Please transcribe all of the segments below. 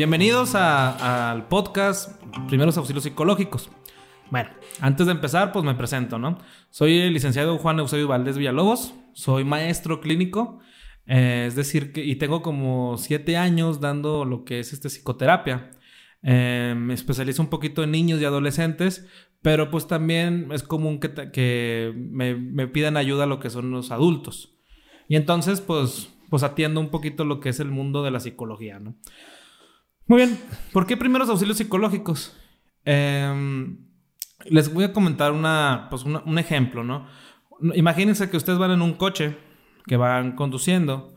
Bienvenidos al podcast Primeros Auxilios Psicológicos. Bueno, antes de empezar, pues me presento, ¿no? Soy el licenciado Juan Eusebio Valdés Villalobos, soy maestro clínico, eh, es decir, que, y tengo como siete años dando lo que es este psicoterapia. Eh, me especializo un poquito en niños y adolescentes, pero pues también es común que, que me, me pidan ayuda a lo que son los adultos. Y entonces, pues pues atiendo un poquito lo que es el mundo de la psicología, ¿no? Muy bien, ¿por qué primeros auxilios psicológicos? Em, les voy a comentar una, pues un ejemplo, ¿no? Imagínense que ustedes van en un coche, que van conduciendo,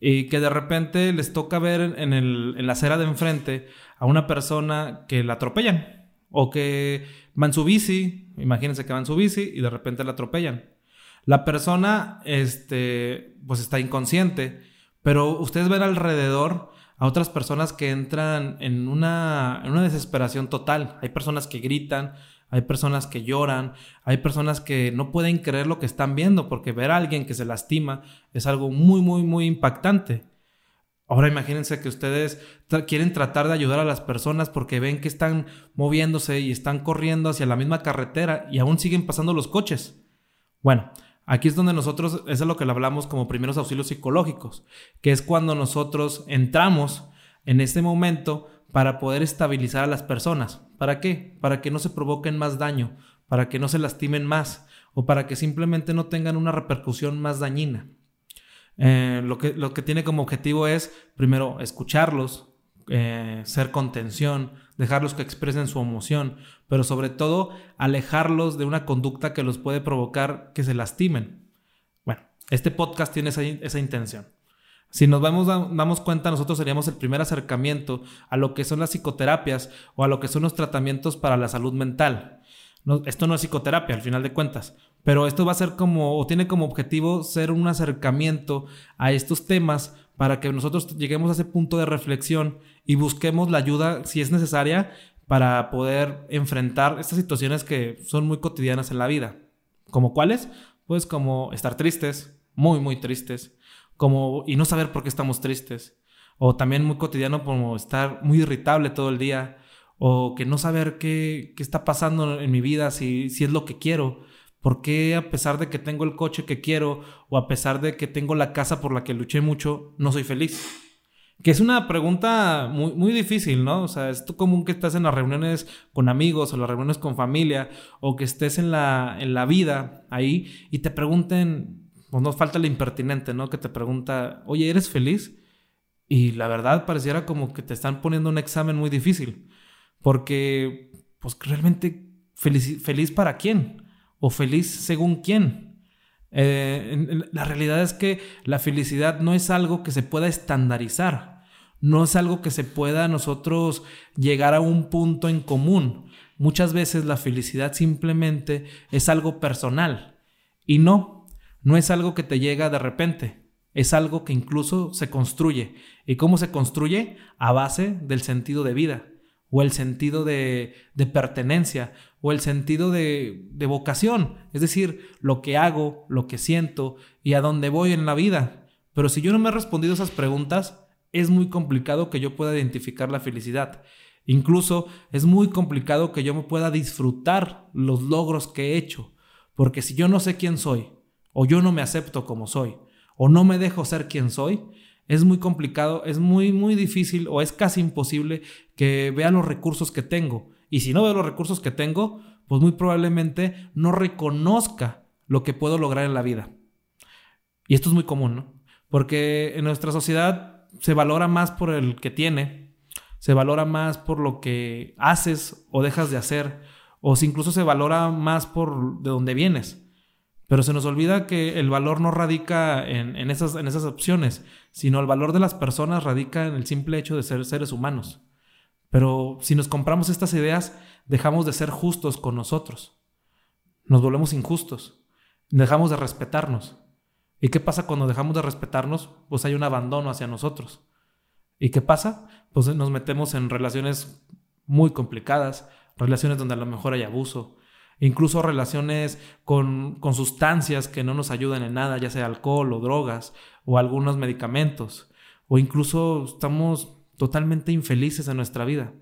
y que de repente les toca ver en, el, en la acera de enfrente a una persona que la atropellan, o que va en su bici, imagínense que va en su bici y de repente la atropellan. La persona, este, pues está inconsciente, pero ustedes ven alrededor a otras personas que entran en una, en una desesperación total. Hay personas que gritan, hay personas que lloran, hay personas que no pueden creer lo que están viendo porque ver a alguien que se lastima es algo muy, muy, muy impactante. Ahora imagínense que ustedes quieren tratar de ayudar a las personas porque ven que están moviéndose y están corriendo hacia la misma carretera y aún siguen pasando los coches. Bueno, Aquí es donde nosotros, eso es lo que le hablamos como primeros auxilios psicológicos, que es cuando nosotros entramos en este momento para poder estabilizar a las personas. ¿Para qué? Para que no se provoquen más daño, para que no se lastimen más o para que simplemente no tengan una repercusión más dañina. Eh, lo, que, lo que tiene como objetivo es, primero, escucharlos, eh, ser contención, dejarlos que expresen su emoción, pero sobre todo alejarlos de una conducta que los puede provocar que se lastimen. Bueno, este podcast tiene esa, intención. Si nos vamos, damos cuenta, nosotros seríamos el primer acercamiento a lo que son las psicoterapias o a lo que son los tratamientos para la salud mental. esto no es psicoterapia, al final de cuentas, pero esto va a ser como, o tiene como objetivo ser un acercamiento a estos temas para que nosotros lleguemos a ese punto de reflexión y busquemos la ayuda si es necesaria para poder enfrentar estas situaciones que son muy cotidianas en la vida. ¿Como cuáles? Pues como estar tristes, muy, muy tristes, como y no saber por qué estamos tristes, o también muy cotidiano como estar muy irritable todo el día, o que no saber qué, qué está pasando en mi vida, si, si es lo que quiero, ¿Por qué a pesar de que tengo el coche que quiero o a pesar de que tengo la casa por la que luché mucho, no soy feliz? Que es una pregunta muy, muy difícil, ¿no? O sea, es común que estás en las reuniones con amigos o las reuniones con familia o que estés en la, en la vida ahí y te pregunten, pues no falta el impertinente, ¿no? Que te pregunta, oye, ¿eres feliz? Y la verdad pareciera como que te están poniendo un examen muy difícil. Porque, pues realmente, feliz, ¿feliz para quién? ¿O feliz según quién? Eh, la realidad es que la felicidad no es algo que se pueda estandarizar, no es algo que se pueda nosotros llegar a un punto en común. Muchas veces la felicidad simplemente es algo personal y no, no es algo que te llega de repente, es algo que incluso se construye. ¿Y cómo se construye? A base del sentido de vida o el sentido de, de pertenencia o el sentido de, de, vocación, es decir, lo que hago, lo que siento y a dónde voy en la vida. Pero si yo no me he respondido esas preguntas, es muy complicado que yo pueda identificar la felicidad. Incluso es muy complicado que yo me pueda disfrutar los logros que he hecho, porque si yo no sé quién soy, o yo no me acepto como soy, o no me dejo ser quien soy, es muy complicado, es muy, muy difícil o es casi imposible que vea los recursos que tengo. Y si no veo los recursos que tengo, pues muy probablemente no reconozca lo que puedo lograr en la vida. Y esto es muy común, ¿no? Porque en nuestra sociedad se valora más por el que tiene, se valora más por lo que haces o dejas de hacer, o si incluso se valora más por de dónde vienes. Pero se nos olvida que el valor no radica en, esas, en esas opciones, sino el valor de las personas radica en el simple hecho de ser seres humanos. Pero si nos compramos estas ideas, dejamos de ser justos con nosotros. Nos volvemos injustos. Dejamos de respetarnos. ¿Y qué pasa cuando dejamos de respetarnos? Pues hay un abandono hacia nosotros. ¿Y qué pasa? Pues nos metemos en relaciones muy complicadas, relaciones donde a lo mejor hay abuso, incluso relaciones con, sustancias que no nos ayudan en nada, ya sea alcohol o drogas o algunos medicamentos, o incluso estamos totalmente infelices en nuestra vida.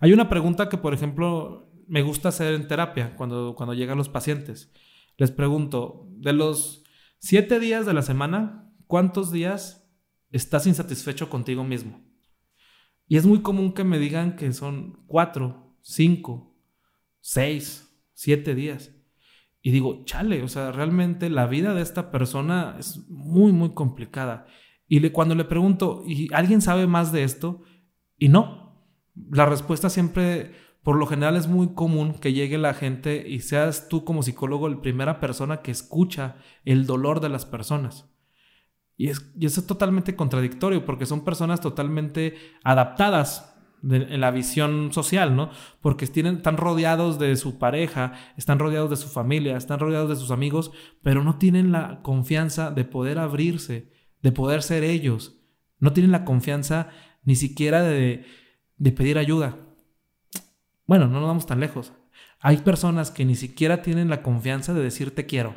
Hay una pregunta que, por ejemplo, me gusta hacer en terapia cuando, cuando llegan los pacientes. Les pregunto, de los siete días de la semana, ¿cuántos días estás insatisfecho contigo mismo? Y es muy común que me digan que son cuatro, cinco, seis, siete días. Y digo, chale, o sea, realmente la vida de esta persona es muy, muy complicada. Y le, cuando le pregunto, ¿y alguien sabe más de esto? Y no. La respuesta siempre, por lo general, es muy común que llegue la gente y seas tú como psicólogo la primera persona que escucha el dolor de las personas. Y, es, y eso es totalmente contradictorio porque son personas totalmente adaptadas en la visión social, ¿no? Porque tienen, están rodeados de su pareja, están rodeados de su familia, están rodeados de sus amigos, pero no tienen la confianza de poder abrirse, de poder ser ellos. No tienen la confianza ni siquiera de, pedir ayuda. Bueno, no nos vamos tan lejos. Hay personas que ni siquiera tienen la confianza de decir te quiero,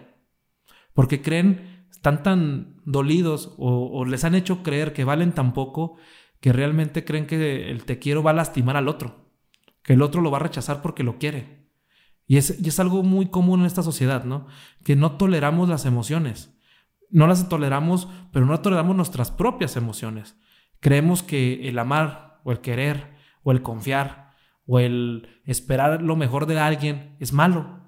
porque creen, están tan dolidos o, o les han hecho creer que valen tan poco que realmente creen que el te quiero va a lastimar al otro, que el otro lo va a rechazar porque lo quiere. Y es, y es algo muy común en esta sociedad, ¿no? Que no toleramos las emociones. No las toleramos, pero no toleramos nuestras propias emociones. Creemos que el amar o el querer o el confiar o el esperar lo mejor de alguien es malo.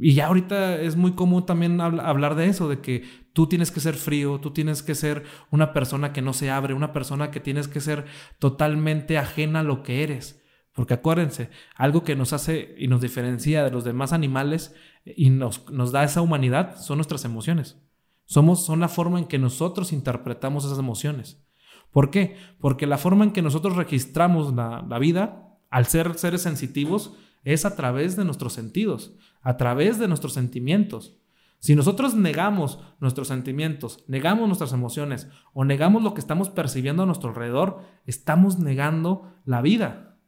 Y ya ahorita es muy común también hablar de eso, de que tú tienes que ser frío, tú tienes que ser una persona que no se abre, una persona que tienes que ser totalmente ajena a lo que eres. Porque acuérdense, algo que nos hace y nos diferencia de los demás animales y nos, nos da esa humanidad son nuestras emociones. Somos, son la forma en que nosotros interpretamos esas emociones. ¿Por qué? Porque la forma en que nosotros registramos la, la vida, al ser seres sensitivos, es a través de nuestros sentidos, a través de nuestros sentimientos. Si nosotros negamos nuestros sentimientos, negamos nuestras emociones o negamos lo que estamos percibiendo a nuestro alrededor, estamos negando la vida.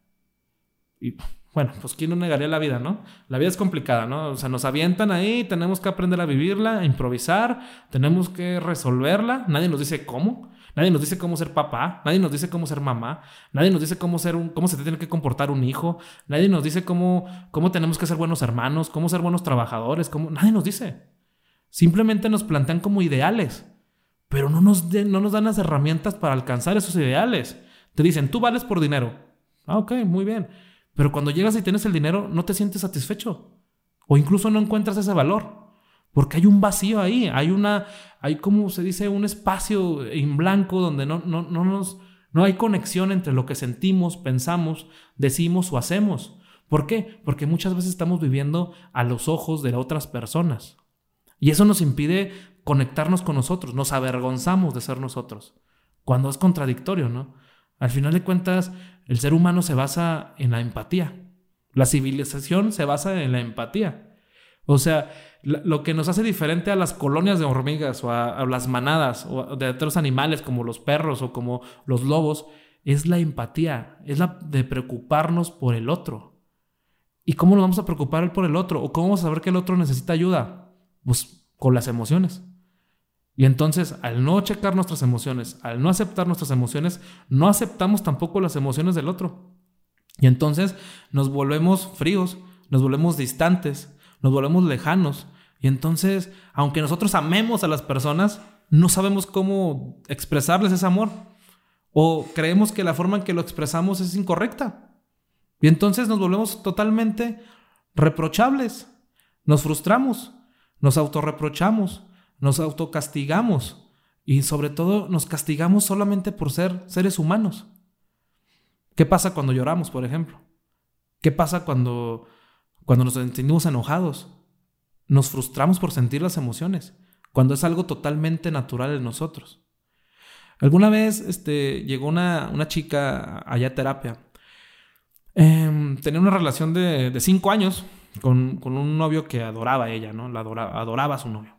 Y bueno, pues ¿quién no negaría la vida, no? La vida es complicada, ¿no? O sea, nos avientan ahí, tenemos que aprender a vivirla, a improvisar, tenemos que resolverla, nadie nos dice cómo. Nadie nos dice cómo ser papá, nadie nos dice cómo ser mamá, nadie nos dice cómo ser un, cómo se tiene que comportar un hijo, nadie nos dice cómo, cómo tenemos que ser buenos hermanos, cómo ser buenos trabajadores, cómo, nadie nos dice. Simplemente nos plantean como ideales, pero no nos, no nos dan las herramientas para alcanzar esos ideales. Te dicen, tú vales por dinero. Ah, ok, muy bien. Pero cuando llegas y tienes el dinero, no te sientes satisfecho. O incluso no encuentras ese valor. Porque hay un vacío ahí, hay una, hay como se dice, un espacio en blanco donde no, no, no, no hay conexión entre lo que sentimos, pensamos, decimos o hacemos. ¿Por qué? Porque muchas veces estamos viviendo a los ojos de otras personas. Y eso nos impide conectarnos con nosotros, nos avergonzamos de ser nosotros, cuando es contradictorio, ¿no? Al final de cuentas, el ser humano se basa en la empatía. La civilización se basa en la empatía. O sea, lo que nos hace diferente a las colonias de hormigas o a, las manadas o de otros animales como los perros o como los lobos es la empatía, es la de preocuparnos por el otro. ¿Y cómo nos vamos a preocupar por el otro? ¿O cómo vamos a saber que el otro necesita ayuda? Pues con las emociones. Y entonces, al no checar nuestras emociones, al no aceptar nuestras emociones, no aceptamos tampoco las emociones del otro. Y entonces nos volvemos fríos, nos volvemos distantes, nos volvemos lejanos. Y entonces, aunque nosotros amemos a las personas, no sabemos cómo expresarles ese amor. O creemos que la forma en que lo expresamos es incorrecta. Y entonces nos volvemos totalmente reprochables. Nos frustramos, nos autorreprochamos, nos autocastigamos y sobre todo nos castigamos solamente por ser seres humanos. ¿Qué pasa cuando lloramos, por ejemplo? ¿Qué pasa cuando cuando nos sentimos enojados, nos frustramos por sentir las emociones, cuando es algo totalmente natural en nosotros. Alguna vez este, llegó una, chica allá a terapia. Em, tenía una relación de, cinco años con, un novio que adoraba a ella, ¿no? La adoraba, a su novio.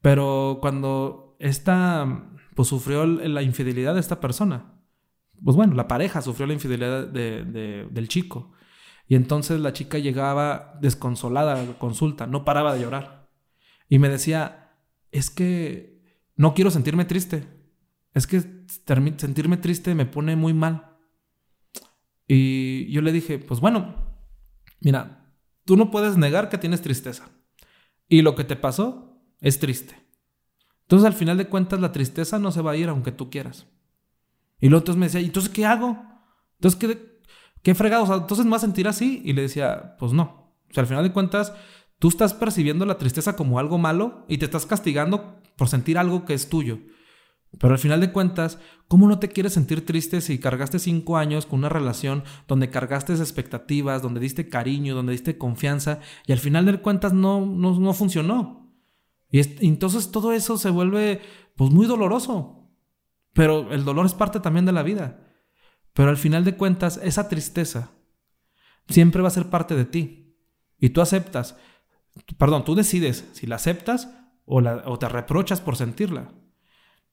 Pero cuando esta, pues sufrió la infidelidad de esta persona, pues bueno, la pareja sufrió la infidelidad del chico. Y entonces la chica llegaba desconsolada a la consulta, no paraba de llorar. Y me decía, es que no quiero sentirme triste. Es que sentirme triste me pone muy mal. Y yo le dije, pues bueno, mira, tú no puedes negar que tienes tristeza. Y lo que te pasó es triste. Entonces al final de cuentas la tristeza no se va a ir aunque tú quieras. Y luego entonces me decía, ¿y entonces qué hago? Entonces, ¿qué, qué fregado? O sea, entonces me a sentir así. Y le decía, pues no. O sea, al final de cuentas, tú estás percibiendo la tristeza como algo malo y te estás castigando por sentir algo que es tuyo. Pero al final de cuentas, ¿cómo no te quieres sentir triste si cargaste cinco años con una relación donde cargaste expectativas, donde diste cariño, donde diste confianza y al final de cuentas no, no, no funcionó? Y, y entonces todo eso se vuelve pues muy doloroso. Pero el dolor es parte también de la vida. Pero al final de cuentas, esa tristeza siempre va a ser parte de ti. Y tú aceptas, perdón, tú decides si la aceptas o, la, o te reprochas por sentirla.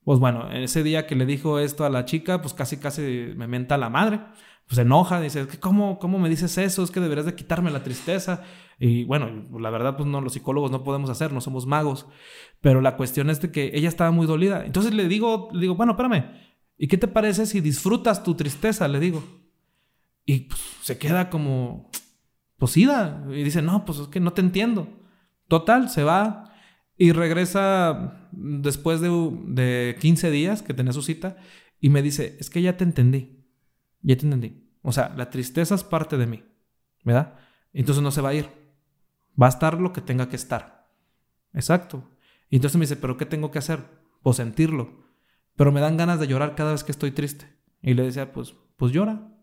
Pues bueno, ese día que le dijo esto a la chica, pues casi casi me menta la madre. Pues se enoja, dice, ¿cómo, ¿cómo me dices eso? Es que deberías de quitarme la tristeza. Y bueno, la verdad, pues no, los psicólogos no podemos hacer, no somos magos. Pero la cuestión es de que ella estaba muy dolida. Entonces le digo, le digo, bueno, espérame, ¿y qué te parece si disfrutas tu tristeza? Le digo. Y pues, se queda como, pues Y dice, no, pues es que no te entiendo. Total, se va y regresa después de, de 15 días que tenía su cita y me dice, es que ya te entendí. Ya te entendí. O sea, la tristeza es parte de mí, ¿verdad? Entonces no se va a ir. Va a estar lo que tenga que estar. Exacto. Y entonces me dice, ¿pero qué tengo que hacer? Pues sentirlo. Pero me dan ganas de llorar cada vez que estoy triste. Y le decía, pues, pues llora.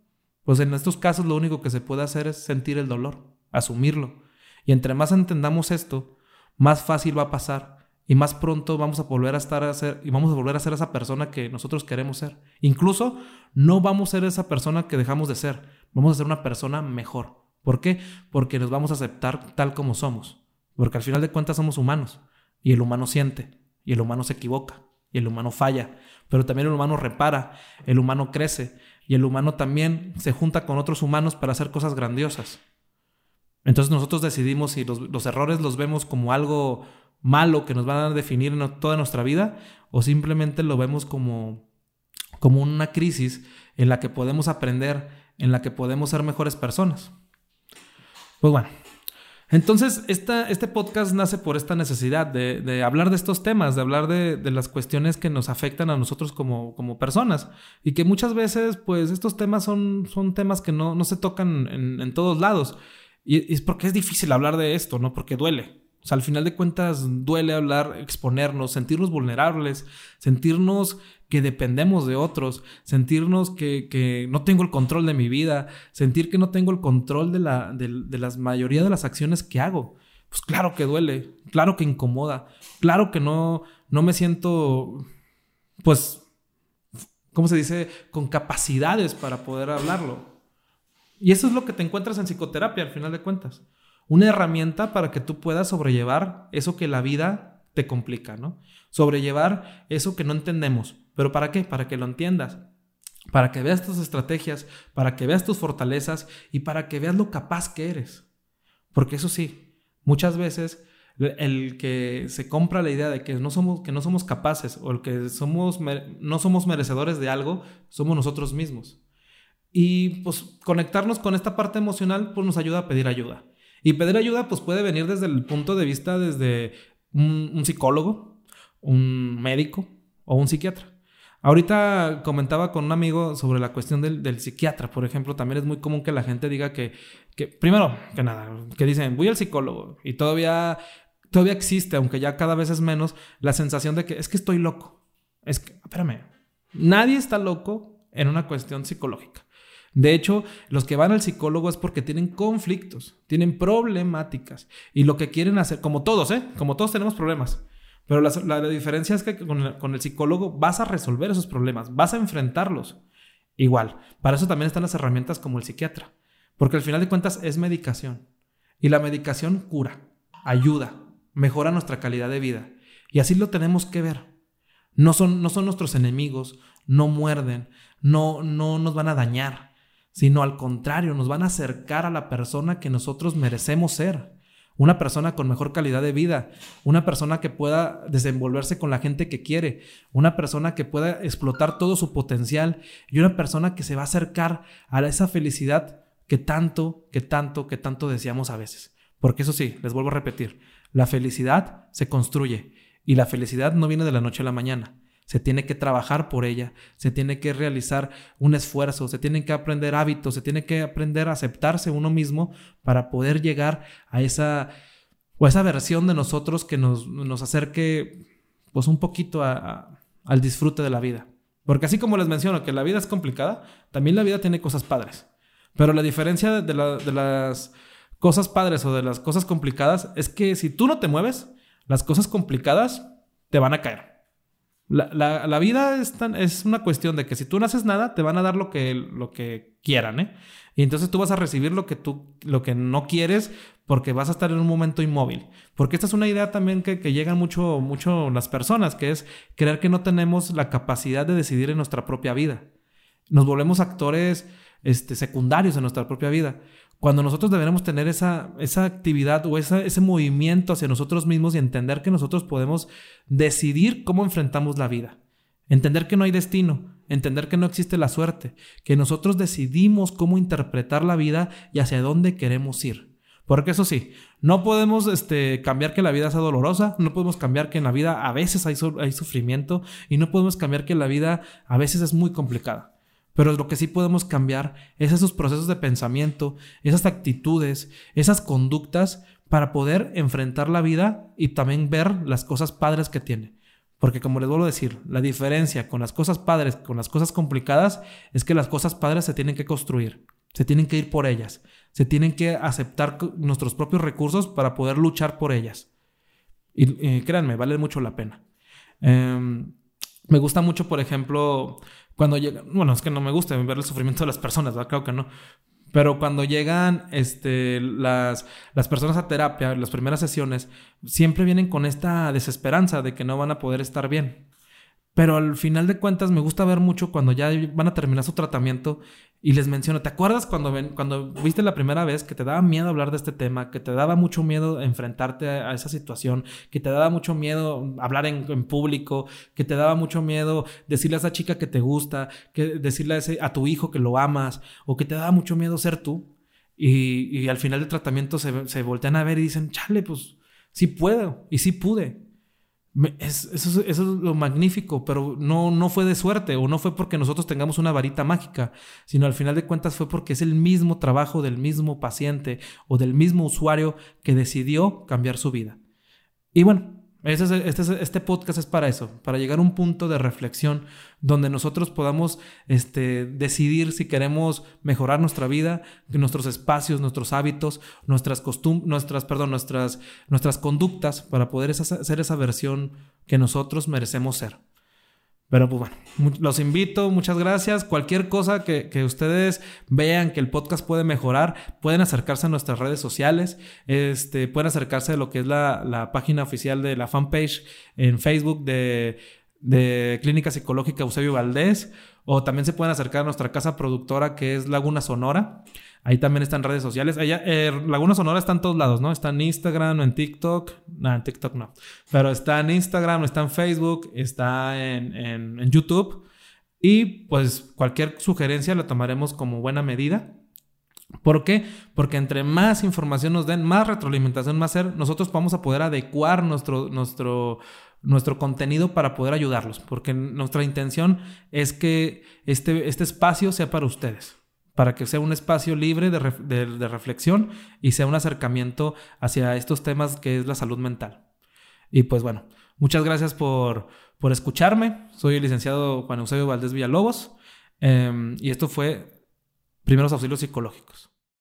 Pues en estos casos lo único que se puede hacer es sentir el dolor, asumirlo. Y entre más entendamos esto, más fácil va a pasar y más pronto vamos a volver a estar a ser y vamos a volver a ser esa persona que nosotros queremos ser. Incluso no vamos a ser esa persona que dejamos de ser, vamos a ser una persona mejor. ¿Por qué? Porque nos vamos a aceptar tal como somos. Porque al final de cuentas somos humanos. Y el humano siente. Y el humano se equivoca. Y el humano falla. Pero también el humano repara. El humano crece. Y el humano también se junta con otros humanos para hacer cosas grandiosas. Entonces nosotros decidimos si los, errores los vemos como algo malo que nos van a definir en toda nuestra vida o simplemente lo vemos como, como una crisis en la que podemos aprender, en la que podemos ser mejores personas. Pues bueno, entonces esta, este podcast nace por esta necesidad de, hablar de estos temas, de hablar de, las cuestiones que nos afectan a nosotros como, como, personas y que muchas veces pues estos temas son, son temas que no, se tocan en, en todos lados y es porque es difícil hablar de esto, ¿no? Porque duele. O sea, al final de cuentas duele hablar, exponernos, sentirnos vulnerables, sentirnos que dependemos de otros, sentirnos que, no tengo el control de mi vida, sentir que no tengo el control de la, de, mayoría de las acciones que hago. Pues claro que duele, claro que incomoda, claro que no, no me siento, pues, ¿cómo se dice?, con capacidades para poder hablarlo. Y eso es lo que te encuentras en psicoterapia, al final de cuentas una herramienta para que tú puedas sobrellevar eso que la vida te complica, ¿no? Sobrellevar eso que no entendemos. ¿Pero para qué? Para que lo entiendas. Para que veas tus estrategias, para que veas tus fortalezas y para que veas lo capaz que eres. Porque eso sí, muchas veces el que se compra la idea de que no somos, que no somos capaces o el que somos, no somos merecedores de algo, somos nosotros mismos. Y pues conectarnos con esta parte emocional pues nos ayuda a pedir ayuda. Y pedir ayuda pues puede venir desde el punto de vista desde un, psicólogo, un médico o un psiquiatra. Ahorita comentaba con un amigo sobre la cuestión del, psiquiatra, por ejemplo, también es muy común que la gente diga que, que, primero que nada, que dicen, voy al psicólogo y todavía, todavía existe, aunque ya cada vez es menos, la sensación de que es que estoy loco. Es que, espérame, nadie está loco en una cuestión psicológica. De hecho, los que van al psicólogo es porque tienen conflictos, tienen problemáticas y lo que quieren hacer, como todos, ¿eh? Como todos tenemos problemas. Pero la, diferencia es que con el, psicólogo vas a resolver esos problemas, vas a enfrentarlos. Igual, para eso también están las herramientas como el psiquiatra, porque al final de cuentas es medicación. Y la medicación cura, ayuda, mejora nuestra calidad de vida. Y así lo tenemos que ver. No son, no son nuestros enemigos, no muerden, no, no nos van a dañar sino al contrario, nos van a acercar a la persona que nosotros merecemos ser. una persona con mejor calidad de vida, una persona que pueda desenvolverse con la gente que quiere, una persona que pueda explotar todo su potencial y una persona que se va a acercar a esa felicidad que tanto, que tanto, que tanto deseamos a veces. Porque eso sí, les vuelvo a repetir, la felicidad se construye y la felicidad no viene de la noche a la mañana. Se tiene que trabajar por ella, se tiene que realizar un esfuerzo, se tienen que aprender hábitos, se tiene que aprender a aceptarse uno mismo para poder llegar a esa o esa versión de nosotros que nos, nos acerque pues un poquito al disfrute de la vida. Porque así como les menciono que la vida es complicada, también la vida tiene cosas padres. Pero la diferencia de, de las cosas padres o de las cosas complicadas es que si tú no te mueves, las cosas complicadas te van a caer. La, vida es, es, una cuestión de que si tú no haces nada, te van a dar lo que, lo que quieran, ¿eh? Y entonces tú vas a recibir lo que tú, lo que no quieres porque vas a estar en un momento inmóvil. Porque esta es una idea también que, que llegan mucho, mucho las personas, que es creer que no tenemos la capacidad de decidir en nuestra propia vida. Nos volvemos actores este, secundarios en nuestra propia vida. Cuando nosotros deberemos tener esa, esa actividad o ese movimiento hacia nosotros mismos y entender que nosotros podemos decidir cómo enfrentamos la vida. Entender que no hay destino, entender que no existe la suerte, que nosotros decidimos cómo interpretar la vida y hacia dónde queremos ir. Porque eso sí, no podemos este, cambiar que la vida sea dolorosa, no podemos cambiar que en la vida a veces hay, hay sufrimiento y no podemos cambiar que la vida a veces es muy complicada. Pero lo que sí podemos cambiar es esos procesos de pensamiento, esas actitudes, esas conductas para poder enfrentar la vida y también ver las cosas padres que tiene. Porque como les vuelvo a decir, la diferencia con las cosas padres, con las cosas complicadas, es que las cosas padres se tienen que construir, se tienen que ir por ellas, se tienen que aceptar nuestros propios recursos para poder luchar por ellas. Y, créanme, vale mucho la pena. Em, me gusta mucho, por ejemplo, cuando llega, bueno, es que no me gusta ver el sufrimiento de las personas. Creo que no. Pero cuando llegan este, las, las personas a terapia, las primeras sesiones, siempre vienen con esta desesperanza de que no van a poder estar bien. Pero al final de cuentas me gusta ver mucho cuando ya van a terminar su tratamiento y les menciono, ¿te acuerdas cuando, cuando viste la primera vez que te daba miedo hablar de este tema, que te daba mucho miedo enfrentarte a, esa situación, que te daba mucho miedo hablar en, público, que te daba mucho miedo decirle a esa chica que te gusta, que decirle a, ese, tu hijo que lo amas, o que te daba mucho miedo ser tú? Y, y al final del tratamiento se, se voltean a ver y dicen, chale, pues sí puedo y sí pude eso, es lo magnífico, pero no, no fue de suerte o no fue porque nosotros tengamos una varita mágica, sino al final de cuentas fue porque es el mismo trabajo del mismo paciente o del mismo usuario que decidió cambiar su vida. Y bueno, este, este, podcast es para eso, para llegar a un punto de reflexión donde nosotros podamos este, decidir si queremos mejorar nuestra vida, nuestros espacios, nuestros hábitos, nuestras costumbres, nuestras, perdón, nuestras, nuestras conductas para poder ser esa versión que nosotros merecemos ser. Pero pues bueno, los invito, muchas gracias. Cualquier cosa que, ustedes vean que el podcast puede mejorar, pueden acercarse a nuestras redes sociales, este, pueden acercarse a lo que es la, página oficial de la fanpage en Facebook de, de Clínica Psicológica Eusebio Valdés, o también se pueden acercar a nuestra casa productora que es Laguna Sonora. Ahí también están redes sociales. Ella, eh, Laguna Sonora está en todos lados, ¿no? Está en Instagram, en TikTok. No, en TikTok no. Pero está en Instagram, está en Facebook, está en, YouTube. Y pues cualquier sugerencia la tomaremos como buena medida. ¿Por qué? Porque entre más información nos den, más retroalimentación a ser, nosotros vamos a poder adecuar nuestro, nuestro, nuestro contenido para poder ayudarlos. Porque nuestra intención es que este, este espacio sea para ustedes para que sea un espacio libre de, reflexión y sea un acercamiento hacia estos temas que es la salud mental. Y pues bueno, muchas gracias por, escucharme. Soy el licenciado Juan Eusebio Valdés Villalobos em, y esto fue Primeros Auxilios Psicológicos.